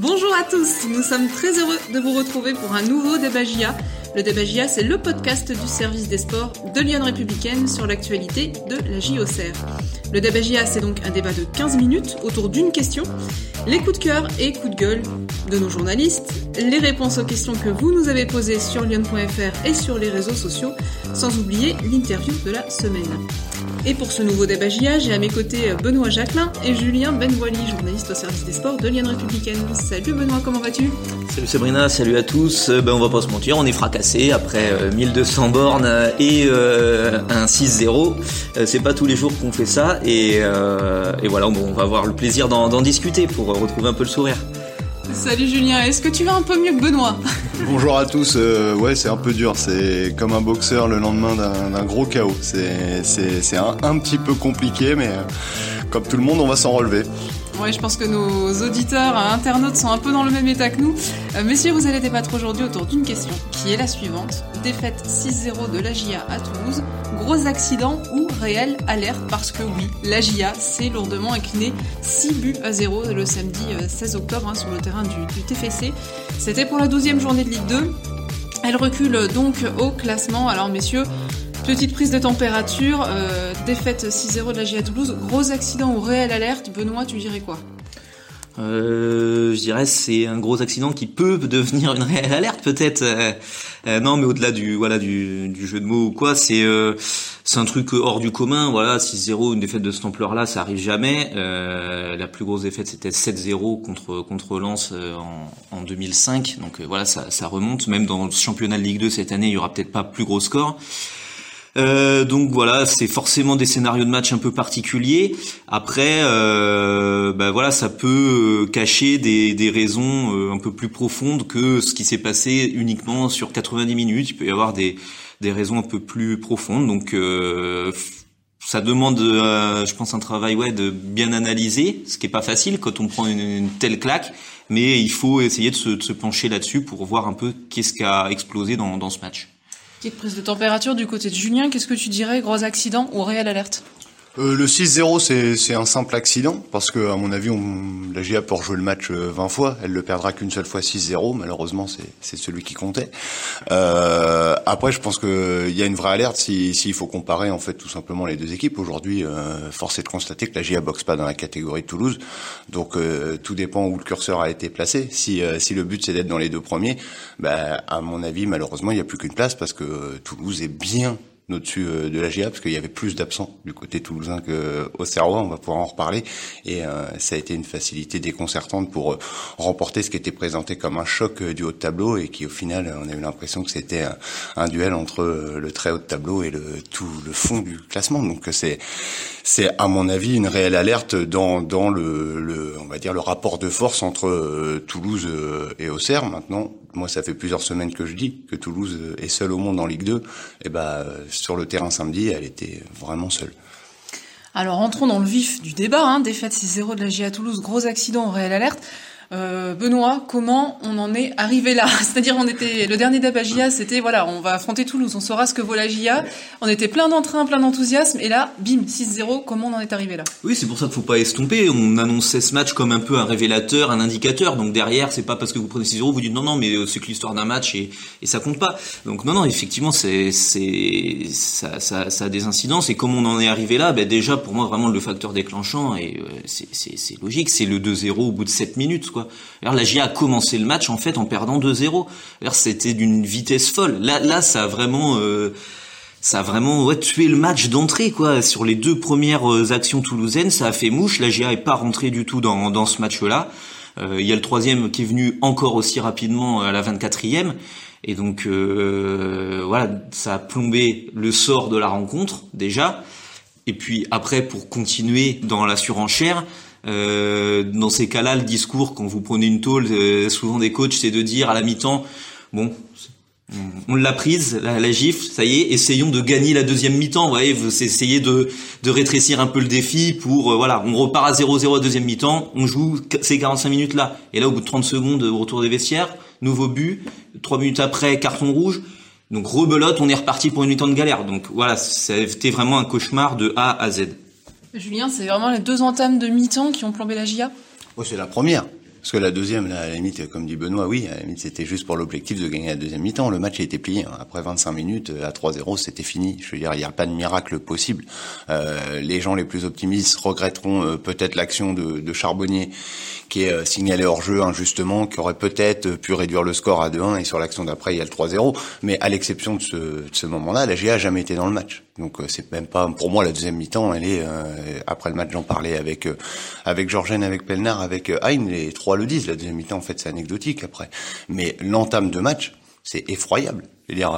Bonjour à tous, nous sommes très heureux de vous retrouver pour un nouveau débat GIA. Le débat GIA, c'est le podcast du service des sports de Lyon Républicaine sur l'actualité de la JOCR. Le débat GIA, c'est donc un débat de 15 minutes autour d'une question, les coups de cœur et coups de gueule de nos journalistes, les réponses aux questions que vous nous avez posées sur lyon.fr et sur les réseaux sociaux, sans oublier l'interview de la semaine. Et pour ce nouveau débat j'ai à mes côtés Benoît Jacquelin et Julien Benvoili, journaliste au service des sports de Lyon Républicaine. Salut Benoît, comment vas-tu? Salut Sabrina, salut à tous. Euh, ben on va pas se mentir, on est fracassé après 1200 euh, bornes euh, et un 6-0. C'est pas tous les jours qu'on fait ça et, voilà, on va avoir le plaisir d'en discuter pour retrouver un peu le sourire. Salut Julien, est-ce que tu vas un peu mieux que Benoît Bonjour à tous, euh, ouais c'est un peu dur, c'est comme un boxeur le lendemain d'un gros chaos, c'est un, petit peu compliqué mais euh, comme tout le monde on va s'en relever. Ouais, je pense que nos auditeurs, euh, internautes sont un peu dans le même état que nous. Euh, messieurs, vous allez débattre aujourd'hui autour d'une question qui est la suivante. Défaite 6-0 de la GIA à Toulouse. Gros accident ou réelle alerte? Parce que oui, la GIA s'est lourdement incliné 6 buts à 0 le samedi 16 euh, octobre hein, sur le terrain du, du TFC. C'était pour la 12e journée de Ligue 2. Elle recule donc au classement. Alors messieurs, Petite prise de température, euh, défaite 6-0 de la GIA Toulouse, gros accident ou réelle alerte, Benoît, tu dirais quoi? Euh, je dirais c'est un gros accident qui peut devenir une réelle alerte peut-être. Euh, euh, non, mais au-delà du voilà du, du, jeu de mots ou quoi, c'est euh, c'est un truc hors du commun. Voilà, 6-0, une défaite de cette ampleur-là, ça arrive jamais. la plus grosse défaite c'était 7-0 contre contre Lens en, en 2005. Donc voilà, ça, ça remonte. Même dans le championnat de Ligue 2 cette année, il y aura peut-être pas plus gros score. Euh, donc voilà, c'est forcément des scénarios de match un peu particuliers. Après, euh, bah voilà, ça peut euh, cacher des, des raisons euh, un peu plus profondes que ce qui s'est passé uniquement sur 90 minutes. Il peut y avoir des, des raisons un peu plus profondes. Donc ça demande, je pense, un travail ouais de bien analyser, ce qui est pas facile quand on prend une, telle claque. Mais il faut essayer de se, de se pencher là-dessus pour voir un peu qu'est-ce qui a explosé dans, dans ce match. Petite prise de température du côté de Julien, qu'est-ce que tu dirais? Gros accident ou réelle alerte? Euh, le 6-0, c'est un simple accident, parce que à mon avis, on, la GIA peut rejouer le match 20 euh, fois. Elle le perdra qu'une seule fois 6-0. Malheureusement, c'est celui qui comptait. Euh, après, je pense qu'il y a une vraie alerte s'il si, faut comparer en fait tout simplement les deux équipes. Aujourd'hui, euh, force est de constater que la GIA boxe pas dans la catégorie de Toulouse. Donc, euh, tout dépend où le curseur a été placé. Si, si le but c'est d'être dans les deux premiers, bah, à mon avis, malheureusement, il n'y a plus qu'une place parce que Toulouse est bien au-dessus euh, de la GIA parce qu'il y avait plus d'absents du côté toulousain qu'au Serrois, on va pouvoir en reparler. Et euh, ça a été une facilité déconcertante pour euh, remporter ce qui était présenté comme un choc du haut de tableau et qui au final on a eu l'impression que c'était un, duel entre le très haut de tableau et le tout le fond du classement. Donc c'est c'est à mon avis une réelle alerte dans dans le, le on va dire le rapport de force entre Toulouse et Auxerre. Maintenant moi, ça fait plusieurs semaines que je dis que Toulouse est seule au monde en Ligue 2. Et ben, sur le terrain samedi, elle était vraiment seule. Alors, entrons dans le vif du débat. Hein. Défaite 6-0 de la GIA Toulouse, gros accident en réelle alerte. Euh, Benoît, comment on en est arrivé là C'est-à-dire, on était le dernier débat GIA, c'était voilà, on va affronter Toulouse, on saura ce que vaut la GIA. On était plein d'entrain, plein d'enthousiasme, et là, bim, 6-0. Comment on en est arrivé là? Oui, c'est pour ça qu'il faut pas estomper. On annonçait ce match comme un peu un révélateur, un indicateur. Donc derrière, c'est pas parce que vous prenez 6-0, vous dites non, non, mais euh, c'est que l'histoire d'un match et, et ça compte pas. Donc non, non, effectivement, c'est c'est ça, ça, ça, a des incidences. Et comment on en est arrivé là Ben déjà, pour moi, vraiment le facteur déclenchant et euh, c'est logique, c'est le 2-0 au bout de 7 minutes, quoi. La GIA a commencé le match en fait perdant 2-0. C'était d'une vitesse folle. Là, ça a vraiment, euh, tué le match d'entrée quoi. Sur les deux premières euh, actions toulousaines, ça a fait mouche. La GIA est pas rentrée du tout dans, dans ce match-là. Euh, il y a le troisième qui est venu encore aussi rapidement à la 24e. Et donc voilà, ça a plombé le sort de la rencontre déjà. Et puis après, pour continuer dans la surenchère, euh, dans ces cas-là, le discours, quand vous prenez une tôle, euh, souvent des coachs, c'est de dire à la mi-temps, bon, on l'a prise, la, gifle, ça y est, essayons de gagner la deuxième mi-temps, vous voyez, vous essayez de, de rétrécir un peu le défi pour, euh, voilà, on repart à 0-0 à deuxième mi-temps, on joue ces 45 minutes là, et là au bout de 30 secondes, au retour des vestiaires, nouveau but, trois minutes après, carton rouge, donc rebelote, on est reparti pour une mi-temps de galère, donc voilà, c'était vraiment un cauchemar de A à Z. Julien, c'est vraiment les deux entames de mi-temps qui ont plombé la GIA oh, C'est la première. Parce que la deuxième, là, à la limite, comme dit Benoît, oui, à la limite, c'était juste pour l'objectif de gagner la deuxième mi-temps. Le match été plié. Hein. Après 25 minutes, à 3-0, c'était fini. Je veux dire, il n'y a pas de miracle possible. Euh, les gens les plus optimistes regretteront euh, peut-être l'action de, de, Charbonnier qui est euh, signalé hors jeu injustement, qui aurait peut-être pu réduire le score à 2-1 et sur l'action d'après, il y a le 3-0. Mais à l'exception de ce, de ce moment-là, la GA a jamais été dans le match. Donc c'est même pas pour moi la deuxième mi-temps. Elle est après le match, j'en parlais avec avec Georgène, avec Pelnard, avec Hein, les trois le disent. La deuxième mi-temps, en fait, c'est anecdotique après. Mais l'entame de match, c'est effroyable. Je veux dire,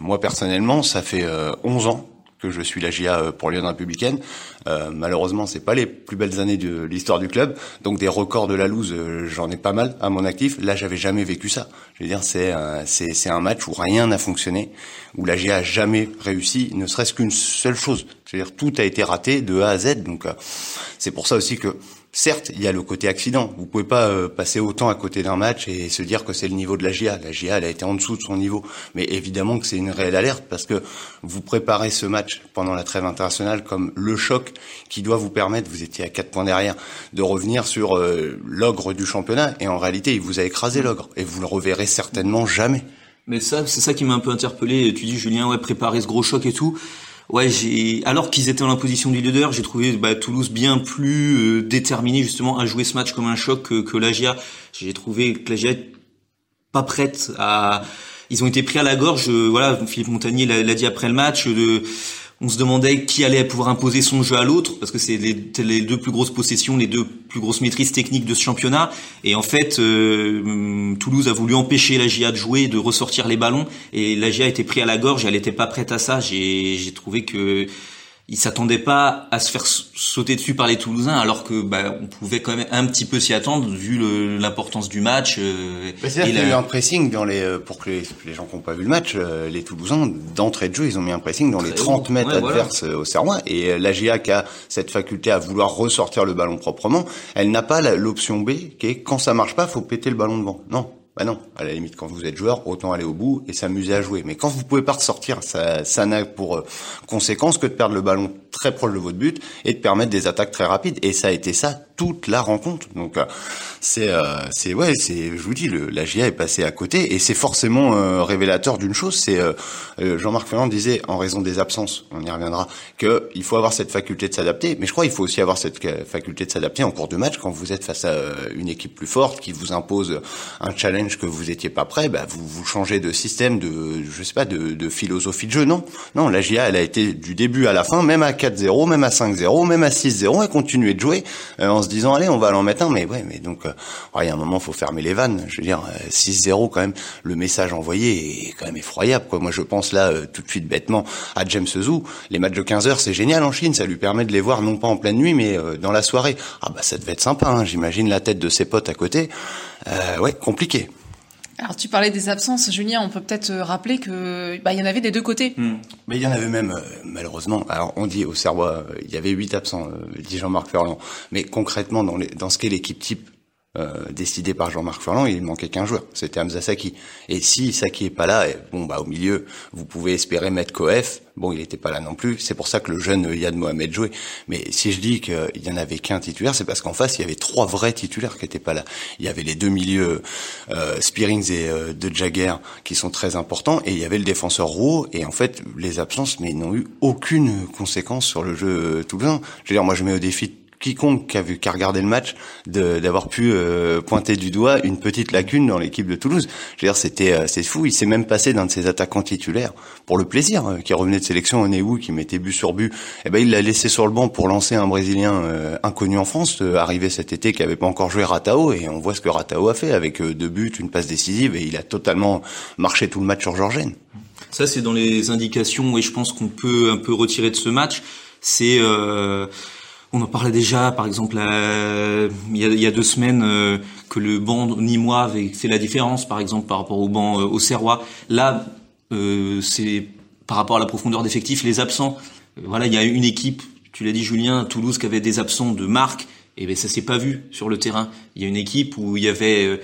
moi personnellement, ça fait 11 ans que je suis la GIA euh, pour Lyon Républicaine. Euh, malheureusement, c'est pas les plus belles années de l'histoire du club, donc des records de la loose, euh, j'en ai pas mal à mon actif. Là, j'avais jamais vécu ça. Je veux dire, c'est c'est c'est un match où rien n'a fonctionné, où la GIA a jamais réussi, ne serait-ce qu'une seule chose. C'est-à-dire tout a été raté de A à Z. Donc c'est pour ça aussi que Certes, il y a le côté accident. Vous pouvez pas euh, passer autant à côté d'un match et se dire que c'est le niveau de la GIA. La GIA, elle a été en dessous de son niveau. Mais évidemment que c'est une réelle alerte parce que vous préparez ce match pendant la trêve internationale comme le choc qui doit vous permettre, vous étiez à quatre points derrière, de revenir sur euh, l'ogre du championnat. Et en réalité, il vous a écrasé l'ogre. Et vous le reverrez certainement jamais. Mais ça, c'est ça qui m'a un peu interpellé. Tu dis, Julien, ouais, préparer ce gros choc et tout. Ouais, alors qu'ils étaient en position du leader, j'ai trouvé bah, Toulouse bien plus euh, déterminé justement à jouer ce match comme un choc que, que l'Agia. J'ai trouvé que l'Agia pas prête à ils ont été pris à la gorge. Euh, voilà, Philippe Montagnier l'a dit après le match. On se demandait qui allait pouvoir imposer son jeu à l'autre parce que c'est les, deux plus grosses possessions, les deux plus grosses maîtrises techniques de ce championnat. Et en fait, euh, Toulouse a voulu empêcher la GIA de jouer, de ressortir les ballons, et la GIA était pris à la gorge. Elle n'était pas prête à ça. J'ai trouvé que il s'attendait pas à se faire sauter dessus par les Toulousains, alors que bah, on pouvait quand même un petit peu s'y attendre vu l'importance du match. Euh, qu'il y a eu un pressing dans les, euh, pour que les, gens qui n'ont pas vu le match, euh, les Toulousains d'entrée de jeu, ils ont mis un pressing dans les 30 mètres adverses au Serrois. Et la GIA qui a cette faculté à vouloir ressortir le ballon proprement, elle n'a pas l'option B qui est quand ça marche pas, faut péter le ballon devant. Non, bah non, à la limite, quand vous êtes joueur, autant aller au bout et s'amuser à jouer. Mais quand vous pouvez pas ressortir, ça, ça n'a pour euh, conséquence que de perdre le ballon très proche de votre but et de permettre des attaques très rapides. Et ça a été ça toute la rencontre. Donc euh, c'est euh, c'est ouais, c'est je vous dis le, la GIA est passée à côté et c'est forcément euh, révélateur d'une chose, c'est Jean-Marc Ferrand disait en raison des absences, on y reviendra, que il faut avoir cette faculté de s'adapter, mais je crois qu'il faut aussi avoir cette faculté de s'adapter en cours de match. Quand vous êtes face à une équipe plus forte qui vous impose un challenge que vous étiez pas prêt, bah vous vous changez de système, de je sais pas de, de philosophie de jeu, non, non, la GIA elle a été du début à la fin, même à 4-0, même à 5-0, même à 6-0, elle continuait de jouer en se disant allez on va l'en mettre un. Mais ouais mais donc euh, il y a un moment faut fermer les vannes. Je veux dire 6-0 euh, quand même le message envoyé est quand même effroyable quoi. Moi je pense là euh, tout de suite bêtement à James Zou les matchs de 15 heures c'est génial en Chine. Ça lui permet de les voir non pas en pleine nuit mais dans la soirée. Ah bah ça devait être sympa hein, j'imagine la tête de ses potes à côté. Ouais compliqué alors tu parlais des absences, Julien, on peut peut-être rappeler que bah, il y en avait des deux côtés. Hmm. Mais il y en avait même euh, malheureusement. Alors on dit au Serrois, euh, il y avait huit absents, euh, dit Jean-Marc Ferland. Mais concrètement dans, dans ce qu'est l'équipe type, euh, décidé par Jean-Marc Furlan, il manquait qu'un joueur, c'était Hamza Saki. Et si Saki est pas là, eh, bon bah au milieu, vous pouvez espérer mettre Koef. Bon, il n'était pas là non plus. C'est pour ça que le jeune Yad Mohamed jouait. Mais si je dis qu'il y en avait qu'un titulaire, c'est parce qu'en face il y avait trois vrais titulaires qui étaient pas là. Il y avait les deux milieux euh, Spearings et euh, De Jagger qui sont très importants, et il y avait le défenseur Roux. Et en fait, les absences, mais n'ont eu aucune conséquence sur le jeu toulousain. Je veux dire, moi je mets au défi quiconque qui a vu, qui a regardé le match, d'avoir pu euh, pointer du doigt une petite lacune dans l'équipe de Toulouse. Je veux dire, c'était euh, c'est fou. Il s'est même passé d'un de ses attaquants titulaires pour le plaisir, euh, qui revenait de sélection, Oneou, qui mettait but sur but. Eh ben, il l'a laissé sur le banc pour lancer un Brésilien inconnu en France, arrivé cet été, qui avait pas encore joué Ratao, et on voit ce que Ratao a fait avec deux buts, une passe décisive, et il a totalement marché tout le match sur Georgène. Ça, c'est dans les indications, et je pense qu'on peut un peu retirer de ce match. C'est on en parlait déjà, par exemple, il, y a, deux semaines, euh, que le banc nîmois avait fait la différence, par exemple, par rapport au banc euh, au Serrois. Là, euh, c'est par rapport à la profondeur d'effectifs, les absents. voilà, il y a une équipe, tu l'as dit Julien, Toulouse, qui avait des absents de marque, et ben ça s'est pas vu sur le terrain. Il y a une équipe où il y avait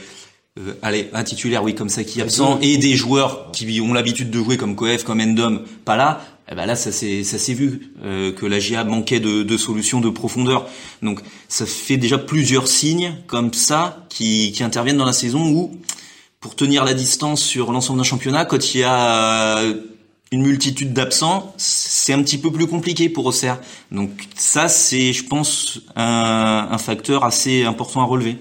allez, un titulaire, oui, comme ça qui est absent, et des joueurs qui ont l'habitude de jouer comme Coef, comme Endom, pas là eh ben là, ça s'est ça s'est vu euh, que la GIA manquait de, de, solutions de profondeur. Donc, ça fait déjà plusieurs signes comme ça qui, qui interviennent dans la saison où, pour tenir la distance sur l'ensemble d'un championnat, quand il y a une multitude d'absents, c'est un petit peu plus compliqué pour Auxerre. Donc ça, c'est, je pense, un, un facteur assez important à relever.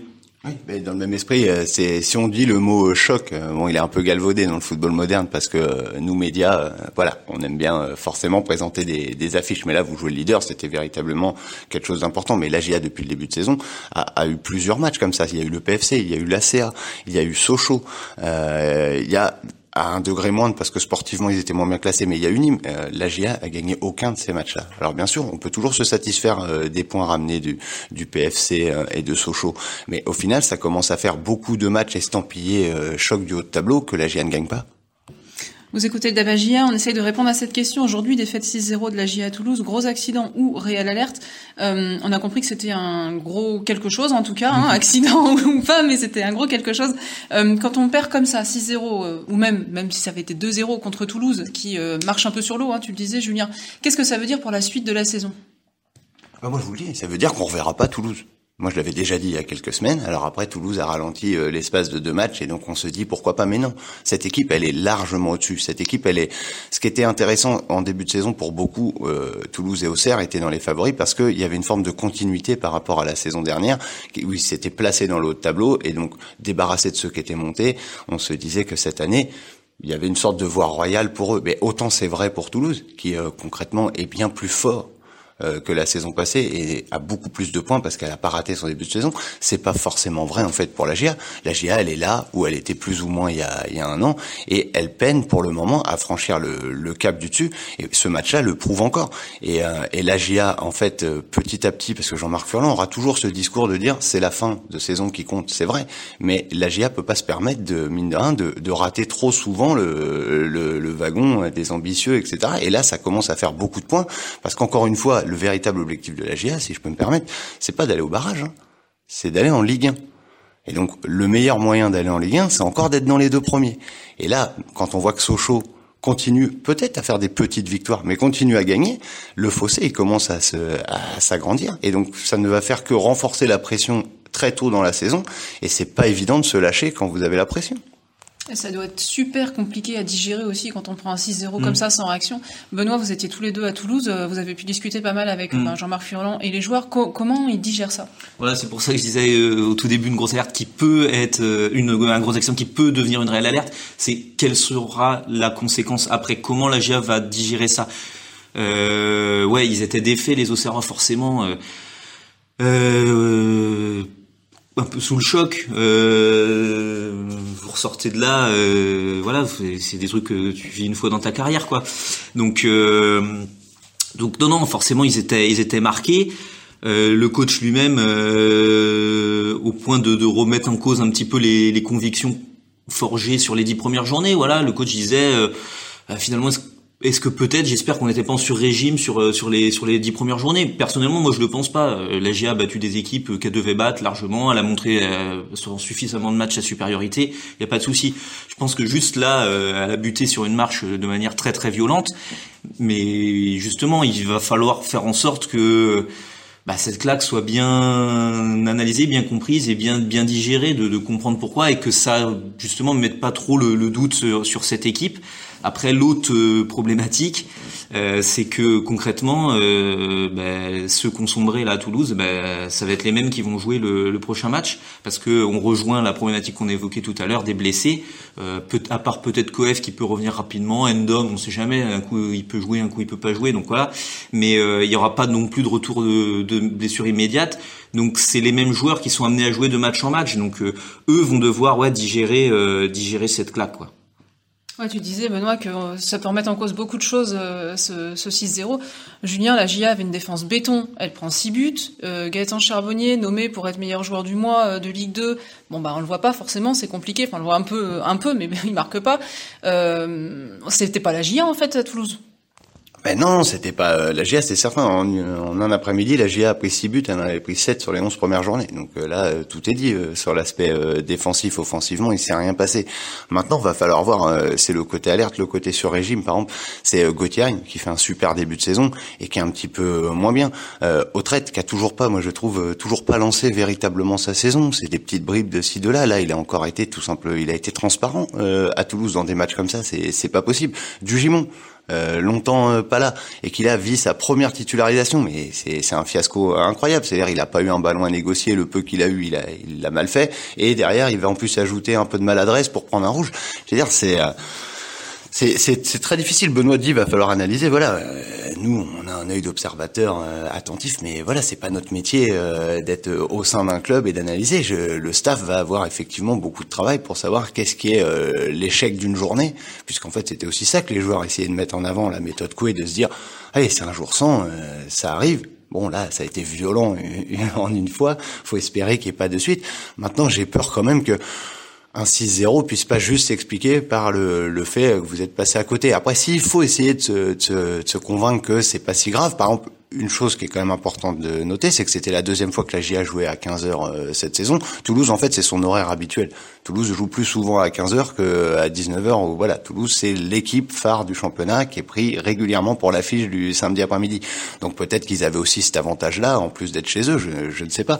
Oui, mais dans le même esprit, euh, c'est si on dit le mot euh, choc, euh, bon, il est un peu galvaudé dans le football moderne parce que nous médias, voilà, on aime bien forcément présenter des, des, affiches, mais là vous jouez le leader, c'était véritablement quelque chose d'important. Mais l'AGA depuis le début de saison a, a, eu plusieurs matchs comme ça. Il y a eu le PFC, il y a eu l'ACA, il y a eu Sochaux, euh, il y a à un degré moindre parce que sportivement ils étaient moins bien classés, mais il y a une euh, la a gagné aucun de ces matchs-là. Alors bien sûr, on peut toujours se satisfaire euh, des points ramenés du, du PFC euh, et de Sochaux, mais au final, ça commence à faire beaucoup de matchs estampillés euh, choc du haut de tableau que la GIA ne gagne pas. Vous écoutez le Dabagia, on essaye de répondre à cette question. Aujourd'hui, défaite 6-0 de la GIA à Toulouse, gros accident ou réelle alerte. Euh, on a compris que c'était un gros quelque chose, en tout cas, hein, accident ou pas, mais c'était un gros quelque chose. Euh, quand on perd comme ça 6-0, euh, ou même même si ça avait été 2-0 contre Toulouse, qui euh, marche un peu sur l'eau, hein, tu le disais, Julien, qu'est-ce que ça veut dire pour la suite de la saison? Bah Moi, je vous le dis, ça veut dire qu'on reverra pas Toulouse. Moi, je l'avais déjà dit il y a quelques semaines. Alors après, Toulouse a ralenti euh, l'espace de deux matchs et donc on se dit pourquoi pas. Mais non, cette équipe, elle est largement au-dessus. Cette équipe, elle est. Ce qui était intéressant en début de saison pour beaucoup, euh, Toulouse et Auxerre étaient dans les favoris parce qu'il y avait une forme de continuité par rapport à la saison dernière où ils s'étaient placés dans le haut de tableau et donc débarrassés de ceux qui étaient montés. On se disait que cette année, il y avait une sorte de voie royale pour eux. Mais autant c'est vrai pour Toulouse, qui euh, concrètement est bien plus fort que la saison passée et a beaucoup plus de points parce qu'elle a pas raté son début de saison. C'est pas forcément vrai en fait pour la GIA. La GIA, elle est là où elle était plus ou moins il y a, il y a un an et elle peine pour le moment à franchir le, le cap du dessus. Et ce match-là le prouve encore. Et, euh, et la GIA, en fait, euh, petit à petit, parce que Jean-Marc Furlan aura toujours ce discours de dire c'est la fin de saison qui compte, c'est vrai. Mais la GIA peut pas se permettre de mine de rien de, de rater trop souvent le, le, le wagon des ambitieux, etc. Et là, ça commence à faire beaucoup de points parce qu'encore une fois, le véritable objectif de la GIA, si je peux me permettre, c'est pas d'aller au barrage, hein. c'est d'aller en Ligue 1. Et donc, le meilleur moyen d'aller en Ligue 1, c'est encore d'être dans les deux premiers. Et là, quand on voit que Sochaux continue peut-être à faire des petites victoires, mais continue à gagner, le fossé, il commence à s'agrandir. Et donc, ça ne va faire que renforcer la pression très tôt dans la saison. Et c'est pas évident de se lâcher quand vous avez la pression. Ça doit être super compliqué à digérer aussi quand on prend un 6-0 mmh. comme ça sans réaction. Benoît, vous étiez tous les deux à Toulouse, euh, vous avez pu discuter pas mal avec mmh. Jean-Marc Furlan et les joueurs. Co comment ils digèrent ça? Voilà, c'est pour ça que je disais euh, au tout début une grosse alerte qui peut être euh, une, un gros action qui peut devenir une réelle alerte. C'est quelle sera la conséquence après? Comment la GIA va digérer ça? Euh, Ouais, ils étaient défaits les Auxerrois forcément. Euh, un peu sous le choc. Euh, vous ressortez de là, euh, voilà, c'est des trucs que tu vis une fois dans ta carrière, quoi. Donc, euh, donc non, non, forcément, ils étaient, ils étaient marqués. Le coach lui-même, au point de, remettre en cause un petit peu les, les, convictions forgées sur les dix premières journées. Voilà, le coach disait euh, finalement est-ce que peut-être, j'espère qu'on n'était pas en sur-régime sur euh, sur les sur les dix premières journées. Personnellement, moi je le pense pas. Euh, la GA a battu des équipes euh, qu'elle devait battre largement. Elle a montré euh, suffisamment de matchs sa supériorité. Il y a pas de souci. Je pense que juste là, euh, elle a buté sur une marche de manière très très violente. Mais justement, il va falloir faire en sorte que bah, cette claque soit bien analysée, bien comprise et bien bien digérée, de, de comprendre pourquoi et que ça justement ne mette pas trop le, le doute sur, sur cette équipe. Après, l'autre euh, problématique, euh, c'est que concrètement, euh, bah, ceux qui ont sombré là à Toulouse, bah, ça va être les mêmes qui vont jouer le, le prochain match, parce que on rejoint la problématique qu'on a évoquée tout à l'heure des blessés. Euh, peut, à part peut-être Koef qui peut revenir rapidement, Endom, on sait jamais, un coup il peut jouer, un coup il peut pas jouer, donc voilà. Mais euh, il y aura pas non plus de retour de, de blessure immédiate. Donc c'est les mêmes joueurs qui sont amenés à jouer de match en match. Donc eux vont devoir ouais digérer digérer cette claque quoi. Ouais, tu disais, Benoît, que ça peut remettre en cause beaucoup de choses, euh, ce, ce 6-0. Julien, la GIA avait une défense béton, elle prend 6 buts. Euh, Gaëtan Charbonnier, nommé pour être meilleur joueur du mois euh, de Ligue 2, bon bah on le voit pas forcément, c'est compliqué, enfin on le voit un peu, un peu mais il marque pas. Euh, C'était pas la GIA en fait à Toulouse Ben non, c'était pas euh, la GIA, c'est certain. En, un après-midi, la GIA a pris 6 buts, elle en avait pris 7 sur les 11 premières journées. Donc euh, là, euh, tout est dit sur l'aspect défensif, offensivement, il s'est rien passé. Maintenant, va falloir voir. c'est le côté alerte, le côté sur régime. Par exemple, c'est Gauthier qui fait un super début de saison et qui est un petit peu moins bien. Euh, Autrette qui a toujours pas, moi je trouve, toujours pas lancé véritablement sa saison. C'est des petites bribes de ci de là. Là, il a encore été tout simple, il a été transparent à Toulouse dans des matchs comme ça. C'est pas possible. Du Gimon. Euh, longtemps euh, pas là et qu'il a vu sa première titularisation. Mais c'est un fiasco incroyable. C'est-à-dire il a pas eu un ballon à négocier le peu qu'il a eu il a il l'a mal fait. Et derrière il va en plus ajouter un peu de maladresse pour prendre un rouge. Je veux dire c'est euh, c'est très difficile. Benoît dit, va falloir analyser. Voilà, euh, nous, on a un œil d'observateur euh, attentif, mais voilà, c'est pas notre métier euh, d'être au sein d'un club et d'analyser. Le staff va avoir effectivement beaucoup de travail pour savoir qu'est-ce qui est l'échec d'une journée, puisqu'en fait, c'était aussi ça que les joueurs essayaient de mettre en avant, la méthode Coué, de se dire, allez, c'est un jour sans, ça arrive. Bon, là, ça a été violent en une fois. Faut espérer qu'il n'y ait pas de suite. Maintenant, j'ai peur quand même que un 6-0 puisse pas juste s'expliquer par le, le, fait que vous êtes passé à côté. Après, s'il faut essayer de se, de, de se convaincre que c'est pas si grave, par exemple, une chose qui est quand même importante de noter, c'est que c'était la deuxième fois que la GIA jouait à 15h euh, cette saison. Toulouse, en fait, c'est son horaire habituel. Toulouse joue plus souvent à 15h qu'à 19h. Voilà, Toulouse, c'est l'équipe phare du championnat qui est pris régulièrement pour l'affiche du samedi après-midi. Donc peut-être qu'ils avaient aussi cet avantage-là, en plus d'être chez eux, je, je, ne sais pas.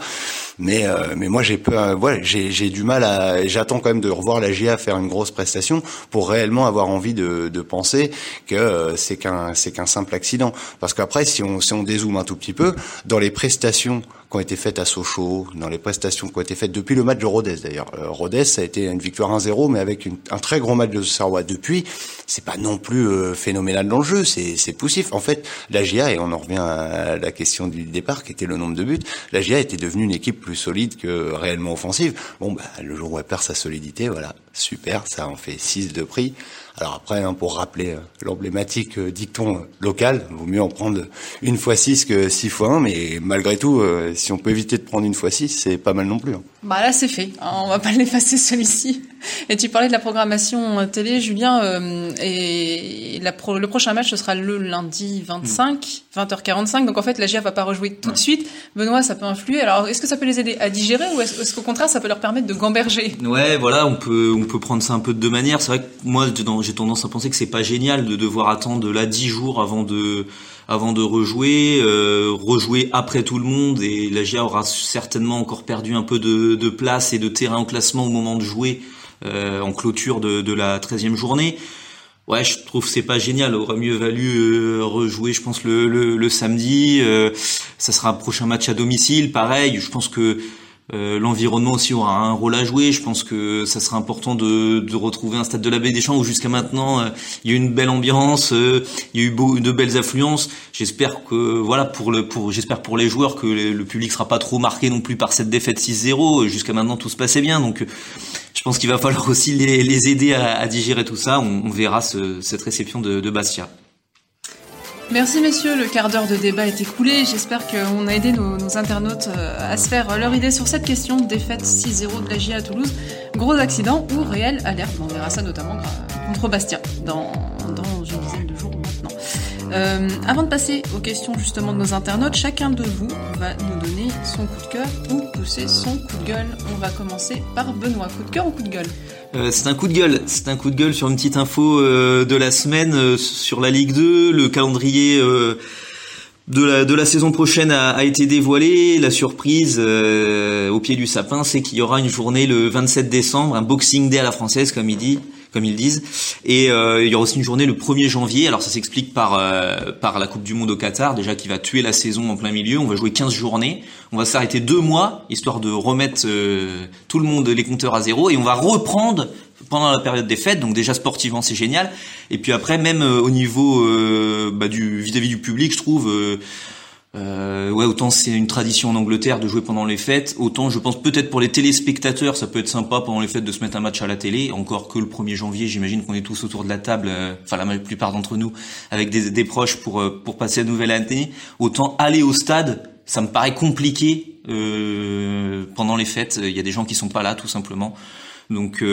Mais euh, mais moi, j'ai peu, voilà, j'ai j'ai du mal à, j'attends quand même de revoir la GIA faire une grosse prestation pour réellement avoir envie de, de penser que euh, c'est qu'un c'est qu'un simple accident. Parce qu'après, si on si on dézoome un tout petit peu, dans les prestations qui ont été faites à Sochaux, dans les prestations qui ont été faites depuis le match de Rodez d'ailleurs. Euh, Rodez, ça a été une victoire 1-0, mais avec une, un très gros match de Sarrois depuis. C'est pas non plus euh, phénoménal dans le jeu, c'est poussif. En fait, la GIA, et on en revient à la question du départ, qui était le nombre de buts, la GIA était devenue une équipe plus solide que réellement offensive. Bon, bah, le jour où elle perd sa solidité, voilà, super, ça en fait 6 de prix. Alors après, hein, pour rappeler euh, l'emblématique euh, dicton euh, local, vaut mieux en prendre une fois 6 que 6 fois 1, mais malgré tout, si on peut éviter de prendre une fois 6, c'est pas mal non plus. Hein. Bah là, c'est fait. Hein, on va pas l'effacer celui-ci. Et tu parlais de la programmation télé, Julien, et la le prochain match, ce sera le lundi 25, 20h45. Donc en fait, la GIA va pas rejouer tout de suite. Benoît, ça peut influer. Alors, est-ce que ça peut les aider à digérer ou est-ce qu'au contraire, ça peut leur permettre de gamberger? Ouais, voilà, on peut, on peut prendre ça un peu de deux manières. C'est vrai que moi, j'ai tendance à penser que c'est pas génial de devoir attendre là dix jours avant de avant de rejouer, euh, rejouer après tout le monde et la GIA aura certainement encore perdu un peu de, de place et de terrain au classement au moment de jouer euh, en clôture de, de la 13e journée. Ouais, je trouve c'est pas génial. Aurait mieux valu euh, rejouer, je pense le, le, le samedi. ça sera un prochain match à domicile, pareil. Je pense que euh, l'environnement aussi aura un rôle à jouer. Je pense que ça sera important de, retrouver un stade de la Baie des Champs où jusqu'à maintenant euh, il y a eu une belle ambiance, euh, il y a eu de belles affluences. J'espère que voilà pour le pour j'espère pour les joueurs que le, public sera pas trop marqué non plus par cette défaite 6-0. Jusqu'à maintenant tout se passait bien donc je pense qu'il va falloir aussi les, aider à, digérer tout ça. On, verra ce, cette réception de Bastia. Merci messieurs, le quart d'heure de débat est écoulé. J'espère qu'on a aidé nos, internautes euh, à se faire leur idée sur cette question. Défaite 6-0 de la GIA à Toulouse, gros accident ou réelle alerte. On verra ça notamment contre Bastia dans, une dizaine de jours maintenant. Euh, avant de passer aux questions justement de nos internautes, chacun de vous va nous donner son coup de cœur ou pousser son coup de gueule. On va commencer par Benoît. Coup de cœur ou coup de gueule? Euh, c'est un coup de gueule. C'est un coup de gueule sur une petite info euh, de la semaine euh, sur la Ligue 2. Le calendrier de la, de la saison prochaine a, a été dévoilé. La surprise au pied du sapin, c'est qu'il y aura une journée le 27 décembre, un Boxing Day à la française, comme il dit comme ils disent. Et euh, il y aura aussi une journée le 1er janvier. Alors ça s'explique par euh, par la Coupe du Monde au Qatar, déjà qui va tuer la saison en plein milieu. On va jouer 15 journées. On va s'arrêter deux mois, histoire de remettre euh, tout le monde les compteurs à zéro. Et on va reprendre pendant la période des fêtes. Donc déjà sportivement c'est génial. Et puis après même au niveau bah, du vis-à-vis du public, je trouve euh, ouais, autant c'est une tradition en Angleterre de jouer pendant les fêtes, autant je pense peut-être pour les téléspectateurs, ça peut être sympa pendant les fêtes de se mettre un match à la télé. Encore que le 1er janvier, j'imagine qu'on est tous autour de la table, euh, enfin la plupart d'entre nous, avec des, proches pour euh, pour passer la nouvelle année. Autant aller au stade, ça me paraît compliqué euh, pendant les fêtes. Il y a des gens qui sont pas là, tout simplement. Donc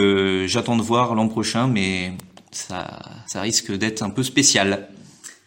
j'attends de voir l'an prochain, mais ça ça risque d'être un peu spécial.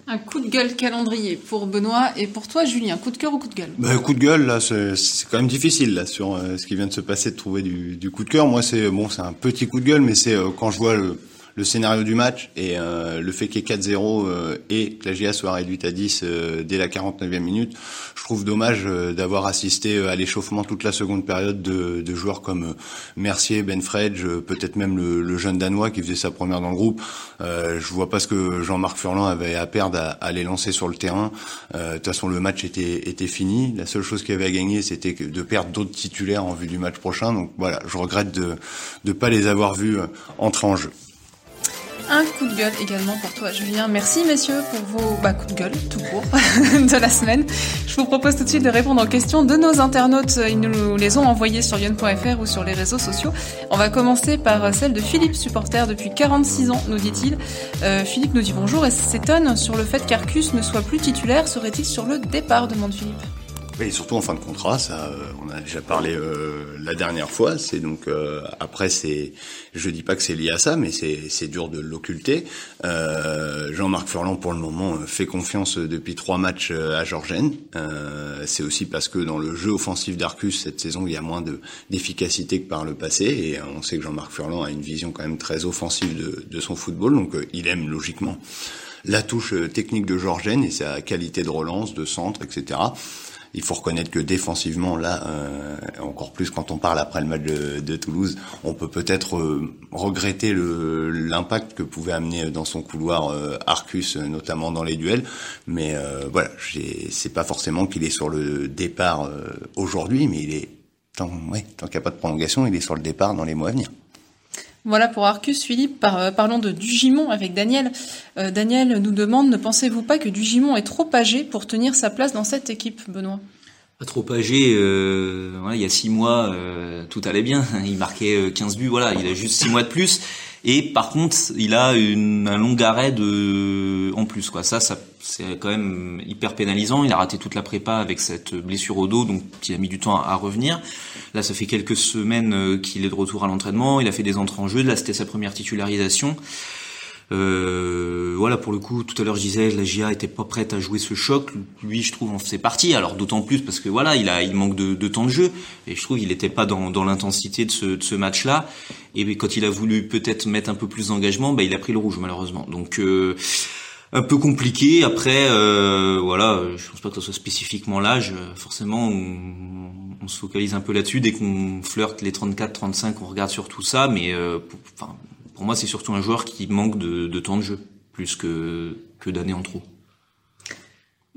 Un coup de gueule calendrier pour Benoît et pour toi Julien, coup de cœur ou coup de gueule? Bah, Coup de gueule, là, c'est quand même difficile là sur ce qui vient de se passer de trouver du, du coup de cœur. Moi, c'est bon, c'est un petit coup de gueule, mais c'est quand je vois le, le scénario du match et euh, le fait qu'il y ait 4-0 euh, et que la GIA soit réduite à 10 euh, dès la 49e minute, je trouve dommage d'avoir assisté à l'échauffement toute la seconde période de, de joueurs comme Mercier, Ben Fredge, peut-être même le, le, jeune Danois qui faisait sa première dans le groupe. je vois pas ce que Jean-Marc Furlan avait à perdre à, à, les lancer sur le terrain. de toute façon, le match était, était fini. La seule chose qu'il avait à gagner, c'était de perdre d'autres titulaires en vue du match prochain. Donc voilà, je regrette de ne pas les avoir vus entrer en jeu. Un coup de gueule également pour toi, Julien. Merci, messieurs, pour vos bah, coups de gueule, tout court, de la semaine. Je vous propose tout de suite de répondre aux questions de nos internautes. Ils nous les ont envoyées sur yon.fr ou sur les réseaux sociaux. On va commencer par celle de Philippe, supporter depuis 46 ans, nous dit-il. Euh, Philippe nous dit bonjour et s'étonne sur le fait qu'Arcus ne soit plus titulaire. Serait-il sur le départ demande Philippe. Oui, surtout en fin de contrat, ça, euh, on a déjà parlé euh, la dernière fois. C'est donc euh, après, c'est, je dis pas que c'est lié à ça, mais c'est c'est dur de l'occulter. Jean-Marc Furlan, pour le moment, fait confiance depuis trois matchs à Georgène. c'est aussi parce que dans le jeu offensif d'Arcus cette saison, il y a moins de d'efficacité que par le passé, et on sait que Jean-Marc Furlan a une vision quand même très offensive de, de son football, donc il aime logiquement la touche technique de Georgène et sa qualité de relance, de centre, etc il faut reconnaître que défensivement, là, euh, encore plus quand on parle après le match de, Toulouse, on peut peut-être euh, regretter l'impact que pouvait amener dans son couloir euh, Arcus, notamment dans les duels. Mais voilà, c'est pas forcément qu'il est sur le départ aujourd'hui, mais il est tant, ouais, tant qu'il n'y a pas de prolongation, il est sur le départ dans les mois à venir. Voilà pour Arcus, Philippe. Par, parlons de Dugimon avec Daniel. Daniel nous demande, ne pensez-vous pas que Dugimon est trop âgé pour tenir sa place dans cette équipe, Benoît? Pas trop âgé, euh, il y a six mois, euh, tout allait bien. Il marquait 15 euh, buts, voilà, il a juste six mois de plus. Et par contre, il a une, un long arrêt de en plus, quoi. Ça, ça c'est quand même hyper pénalisant. Il a raté toute la prépa avec cette blessure au dos, donc il a mis du temps à, revenir. Là, ça fait quelques semaines qu'il est de retour à l'entraînement. Il a fait des entrées en jeu. Là, c'était sa première titularisation. Euh, voilà, pour le coup, tout à l'heure je disais, la GIA était pas prête à jouer ce choc. Lui, je trouve, en faisait partie. Alors d'autant plus parce que voilà, il a, il manque de, temps de jeu et je trouve il n'était pas dans, dans l'intensité de ce, de ce match-là. Et quand il a voulu peut-être mettre un peu plus d'engagement, bah, il a pris le rouge malheureusement. Donc euh, un peu compliqué. Après, euh, voilà, je pense pas que ce soit spécifiquement l'âge. Forcément, on, on, se focalise un peu là-dessus dès qu'on flirte les 34-35, on regarde sur tout ça. Mais euh, enfin pour moi, c'est surtout un joueur qui manque de, temps de jeu, plus que, que d'années en trop.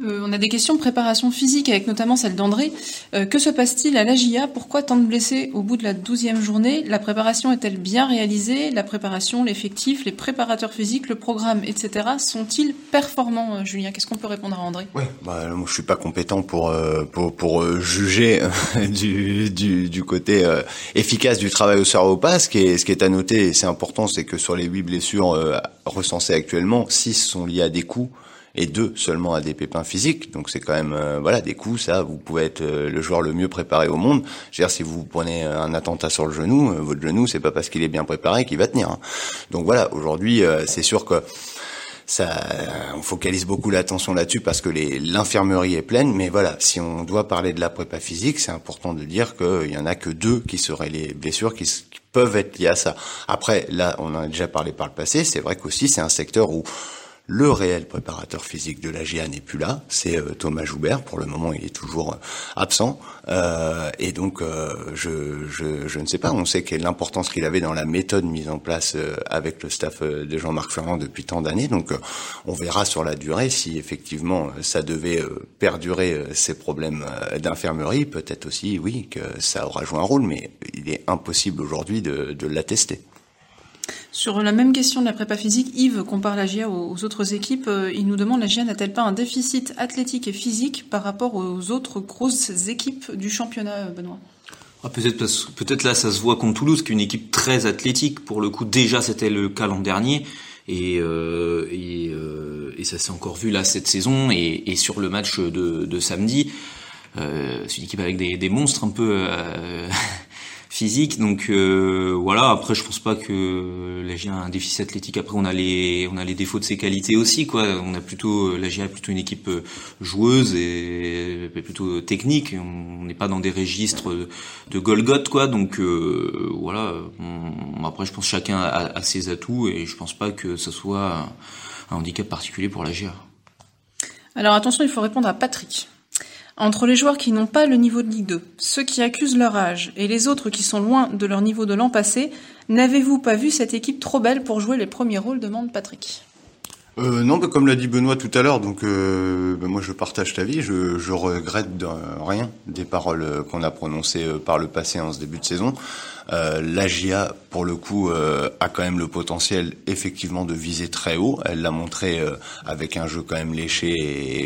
Euh, on a des questions de préparation physique, avec notamment celle d'André. Euh, que se passe-t-il à l'AGIA Pourquoi tant de blessés au bout de la douzième journée? La préparation est-elle bien réalisée? La préparation, l'effectif, les préparateurs physiques, le programme, etc. sont-ils performants, euh, Julien? Qu'est-ce qu'on peut répondre à André? Oui, bah, moi, je suis pas compétent pour pour, juger du, du, du, côté efficace du travail au cerveau pas. Ce qui est, ce qui est à noter, et c'est important, c'est que sur les huit blessures recensées actuellement, six sont liées à des coups et deux seulement à des pépins physiques. Donc c'est quand même euh, voilà des coups. Ça, vous pouvez être euh, le joueur le mieux préparé au monde. Je veux dire, si vous prenez un attentat sur le genou, euh, votre genou, c'est pas parce qu'il est bien préparé qu'il va tenir. Hein. Donc voilà, aujourd'hui, c'est sûr que ça, on focalise beaucoup l'attention là-dessus parce que l'infirmerie est pleine. Mais voilà, si on doit parler de la prépa physique, c'est important de dire qu'il y en a que deux qui seraient les blessures qui, qui peuvent être liées à ça. Après, là, on en a déjà parlé par le passé. C'est vrai qu'aussi c'est un secteur où le réel préparateur physique de la GIA n'est plus là, c'est euh, Thomas Joubert. Pour le moment, il est toujours euh, absent. Euh, et donc, je, je, je, ne sais pas. On sait quelle l'importance qu'il avait dans la méthode mise en place avec le staff de Jean-Marc Ferrand depuis tant d'années. Donc, on verra sur la durée si effectivement ça devait perdurer ces problèmes d'infirmerie. Peut-être aussi, oui, que ça aura joué un rôle, mais il est impossible aujourd'hui de, de l'attester. Sur la même question de la prépa physique, Yves compare la GIA aux autres équipes. Euh, il nous demande la GIA n'a-t-elle pas un déficit athlétique et physique par rapport aux autres grosses équipes du championnat, Benoît? Ah, peut-être peut-être là ça se voit contre Toulouse qui est une équipe très athlétique pour le coup déjà c'était le cas l'an dernier et euh, euh, ça s'est encore vu là cette saison et, sur le match de, samedi c'est une équipe avec des monstres un peu physique. Donc euh, voilà. Après, je pense pas que la GIA a un déficit athlétique. Après, on a les on a les défauts de ses qualités aussi. Quoi. On a plutôt la GIA est plutôt une équipe euh, joueuse et, plutôt technique. On n'est pas dans des registres de Golgoth quoi. Donc euh, voilà. après, je pense chacun a, ses atouts et je pense pas que ce soit un handicap particulier pour la GIA. Alors attention, il faut répondre à Patrick. Entre les joueurs qui n'ont pas le niveau de Ligue 2, ceux qui accusent leur âge et les autres qui sont loin de leur niveau de l'an passé, n'avez-vous pas vu cette équipe trop belle pour jouer les premiers rôles demande Patrick. Euh, non, bah, comme l'a dit Benoît tout à l'heure, donc euh, bah, moi je partage ta vie, je, je regrette rien des paroles euh, qu'on a prononcées euh, par le passé en ce début de saison. Euh, la GIA, pour le coup, a quand même le potentiel effectivement de viser très haut. Elle l'a montré avec un jeu quand même léché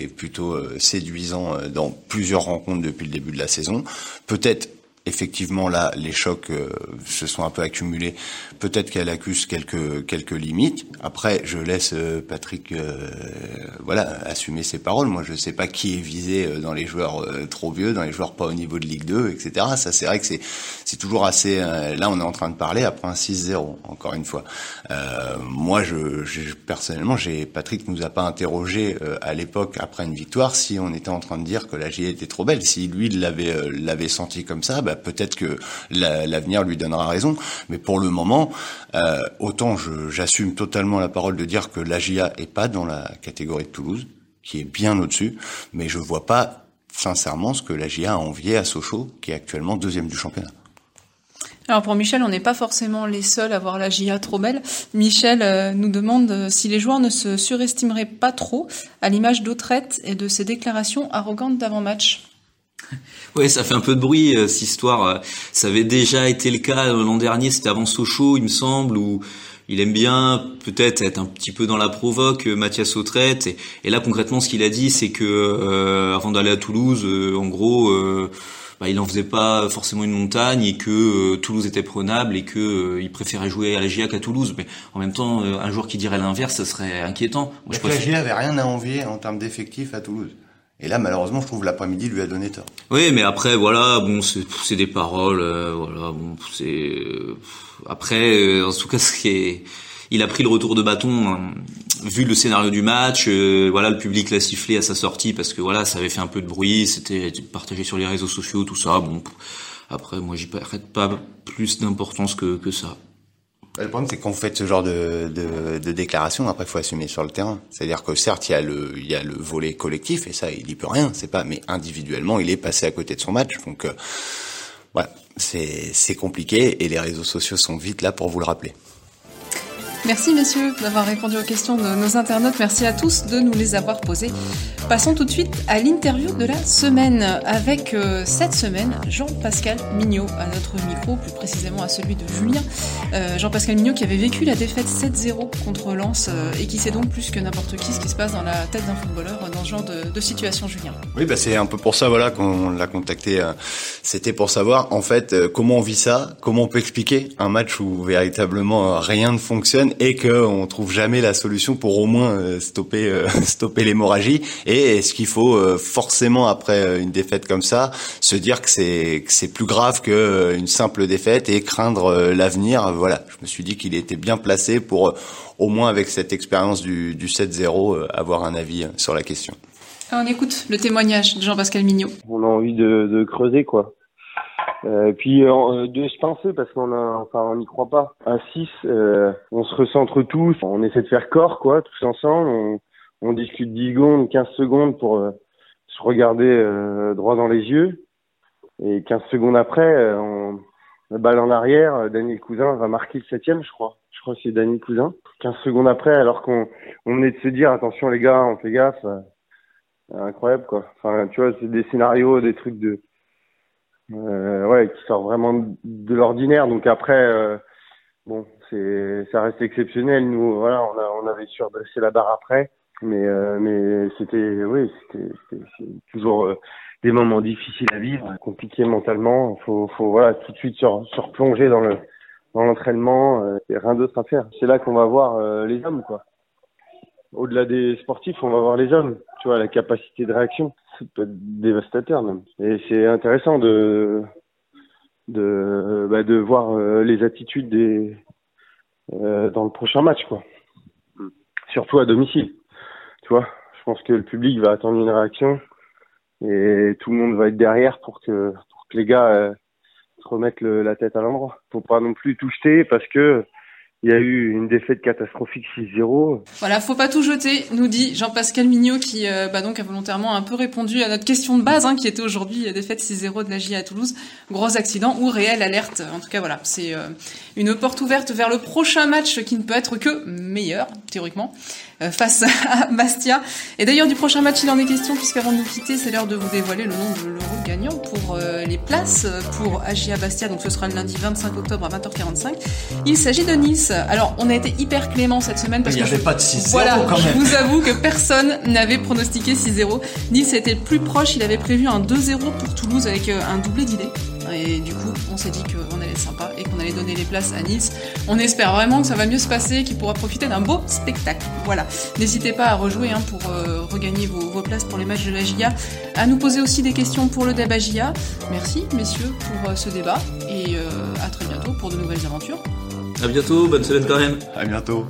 et plutôt séduisant dans plusieurs rencontres depuis le début de la saison. Peut-être effectivement là les chocs euh, se sont un peu accumulés. Peut-être qu'elle accuse quelques quelques limites. Après, je laisse euh, Patrick euh, voilà assumer ses paroles. Moi, je sais pas qui est visé dans les joueurs trop vieux, dans les joueurs pas au niveau de Ligue 2, etc. Ça, c'est vrai que c'est c'est toujours assez. là, on est en train de parler après un 6-0. Encore une fois, moi, je, je personnellement, j'ai Patrick nous a pas interrogé à l'époque après une victoire si on était en train de dire que la GIA était trop belle. Si lui l'avait l'avait senti comme ça. Bah, bah, peut-être que l'avenir lui donnera raison. Mais pour le moment, euh, autant j'assume totalement la parole de dire que l'AGIA est pas dans la catégorie de Toulouse, qui est bien au-dessus, mais je vois pas sincèrement ce que l'AGIA a envié à Sochaux, qui est actuellement deuxième du championnat. Alors pour Michel, on n'est pas forcément les seuls à voir la GIA trop belle. Michel euh, nous demande euh, si les joueurs ne se surestimeraient pas trop à l'image d'Autrette et de ses déclarations arrogantes d'avant-match. Ouais, ça fait un peu de bruit euh, cette histoire. Euh, ça avait déjà été le cas euh, l'an dernier, c'était avant Sochaux, il me semble, où il aime bien peut-être être un petit peu dans la provoque, Mathias Autrette. Et, là concrètement, ce qu'il a dit, c'est que avant d'aller à Toulouse, en gros, bah, il n'en faisait pas forcément une montagne et que Toulouse était prenable et que il préférait jouer à la GIA qu'à Toulouse. Mais en même temps, un joueur qui dirait l'inverse, ça serait inquiétant. Moi, je La GIA avait rien à envier en termes d'effectifs à Toulouse. Et là, malheureusement, je trouve l'après-midi lui a donné tort. Oui, mais après, voilà, bon, c'est des paroles, euh, voilà, bon, c'est euh, après, euh, en tout cas, ce qui est, il a pris le retour de bâton, hein, vu le scénario du match, voilà, le public l'a sifflé à sa sortie parce que voilà, ça avait fait un peu de bruit, c'était partagé sur les réseaux sociaux, tout ça. Bon, après, moi, j'y prête pas plus d'importance que que ça. Le problème, c'est quand faites ce genre de, de, déclaration, après, il faut assumer sur le terrain. C'est-à-dire que certes, il y a le, il y a le volet collectif, et ça, il n'y peut rien. C'est pas, mais individuellement, il est passé à côté de son match. Donc, euh, voilà, c'est compliqué, et les réseaux sociaux sont vite là pour vous le rappeler. Merci messieurs d'avoir répondu aux questions de nos internautes. Merci à tous de nous les avoir posées. Passons tout de suite à l'interview de la semaine avec euh, cette semaine Jean-Pascal Mignot à notre micro, plus précisément à celui de Julien. Euh, Jean-Pascal Mignot qui avait vécu la défaite 7-0 contre Lens euh, et qui sait donc plus que n'importe qui ce qui se passe dans la tête d'un footballeur dans ce genre de, de situation, Julien. Oui, bah c'est un peu pour ça voilà qu'on l'a contacté. C'était pour savoir en fait comment on vit ça, comment on peut expliquer un match où véritablement rien ne fonctionne et qu'on trouve jamais la solution pour au moins euh, stopper euh, stopper l'hémorragie et est-ce qu'il faut euh, forcément après une défaite comme ça se dire que c'est que c'est plus grave que une simple défaite et craindre l'avenir? Voilà je me suis dit qu'il était bien placé pour au moins avec cette expérience du, du 7-0 avoir un avis sur la question. On écoute le témoignage de Jean-Pascal Mignot. On a envie de, de creuser quoi euh, puis euh, de se pincer parce qu'on a, enfin, on n'y croit pas. À 6, euh, on se recentre tous, on essaie de faire corps, quoi, tous ensemble. On, on discute 10 secondes, 15 secondes pour euh, se regarder euh, droit dans les yeux. Et 15 secondes après, on, la balle en arrière, Daniel Cousin va marquer le septième, je crois. Je crois que c'est Daniel Cousin. 15 secondes après, alors qu'on on est de se dire, attention les gars, on fait gaffe. incroyable, quoi. Enfin, tu vois, c'est des scénarios, des trucs de euh, ouais, qui sort vraiment de l'ordinaire. Donc après, euh, bon, c'est, ça reste exceptionnel. Nous, voilà, on, a, on avait surdressé la barre après, mais, euh, mais c'était, oui, c'était, c'était toujours euh, des moments difficiles à vivre, compliqués mentalement. Faut, faut voilà, tout de suite se, se replonger dans le, dans l'entraînement. Euh, rien d'autre à faire. C'est là qu'on va voir les hommes, quoi. Au-delà des sportifs, on va voir les hommes. Tu vois, la capacité de réaction peut être dévastateur même. Et c'est intéressant de de, bah, de voir les attitudes des dans le prochain match, quoi. Surtout à domicile. Tu vois, je pense que le public va attendre une réaction et tout le monde va être derrière pour que, pour que les gars se remettent la tête à l'endroit. Faut pas non plus tout jeter parce que il y a eu une défaite catastrophique 6-0. Voilà, faut pas tout jeter, nous dit Jean-Pascal Mignot qui euh, bah donc a volontairement un peu répondu à notre question de base, hein, qui était aujourd'hui euh, défaite 6-0 de la GIA à Toulouse. Gros accident ou réelle alerte. En tout cas, voilà, c'est euh, une porte ouverte vers le prochain match qui ne peut être que meilleur, théoriquement. Euh, face à Bastia. Et d'ailleurs, du prochain match, il en est question, puisqu'avant de nous quitter, c'est l'heure de vous dévoiler le nom de l'euro gagnant pour euh, les places pour AGA Bastia. Donc ce sera le lundi 25 octobre à 20h45. Il s'agit de Nice. Alors, on a été hyper clément cette semaine parce il que. Il n'y avait pas de 6-0 voilà, quand même. Je vous avoue que personne n'avait pronostiqué 6-0. Nice était plus proche. Il avait prévu un 2-0 pour Toulouse avec euh, un doublé d'idées. Et du coup, on s'est dit qu'on sympa et qu'on allait donner les places à Nice. On espère vraiment que ça va mieux se passer, qu'il pourra profiter d'un beau spectacle. Voilà. N'hésitez pas à rejouer hein, pour euh, regagner vos, vos, places pour les matchs de la GIA. À nous poser aussi des questions pour le débat GIA. Merci, messieurs, pour euh, ce débat. Et euh, à très bientôt pour de nouvelles aventures. À bientôt, bonne semaine quand même. À bientôt.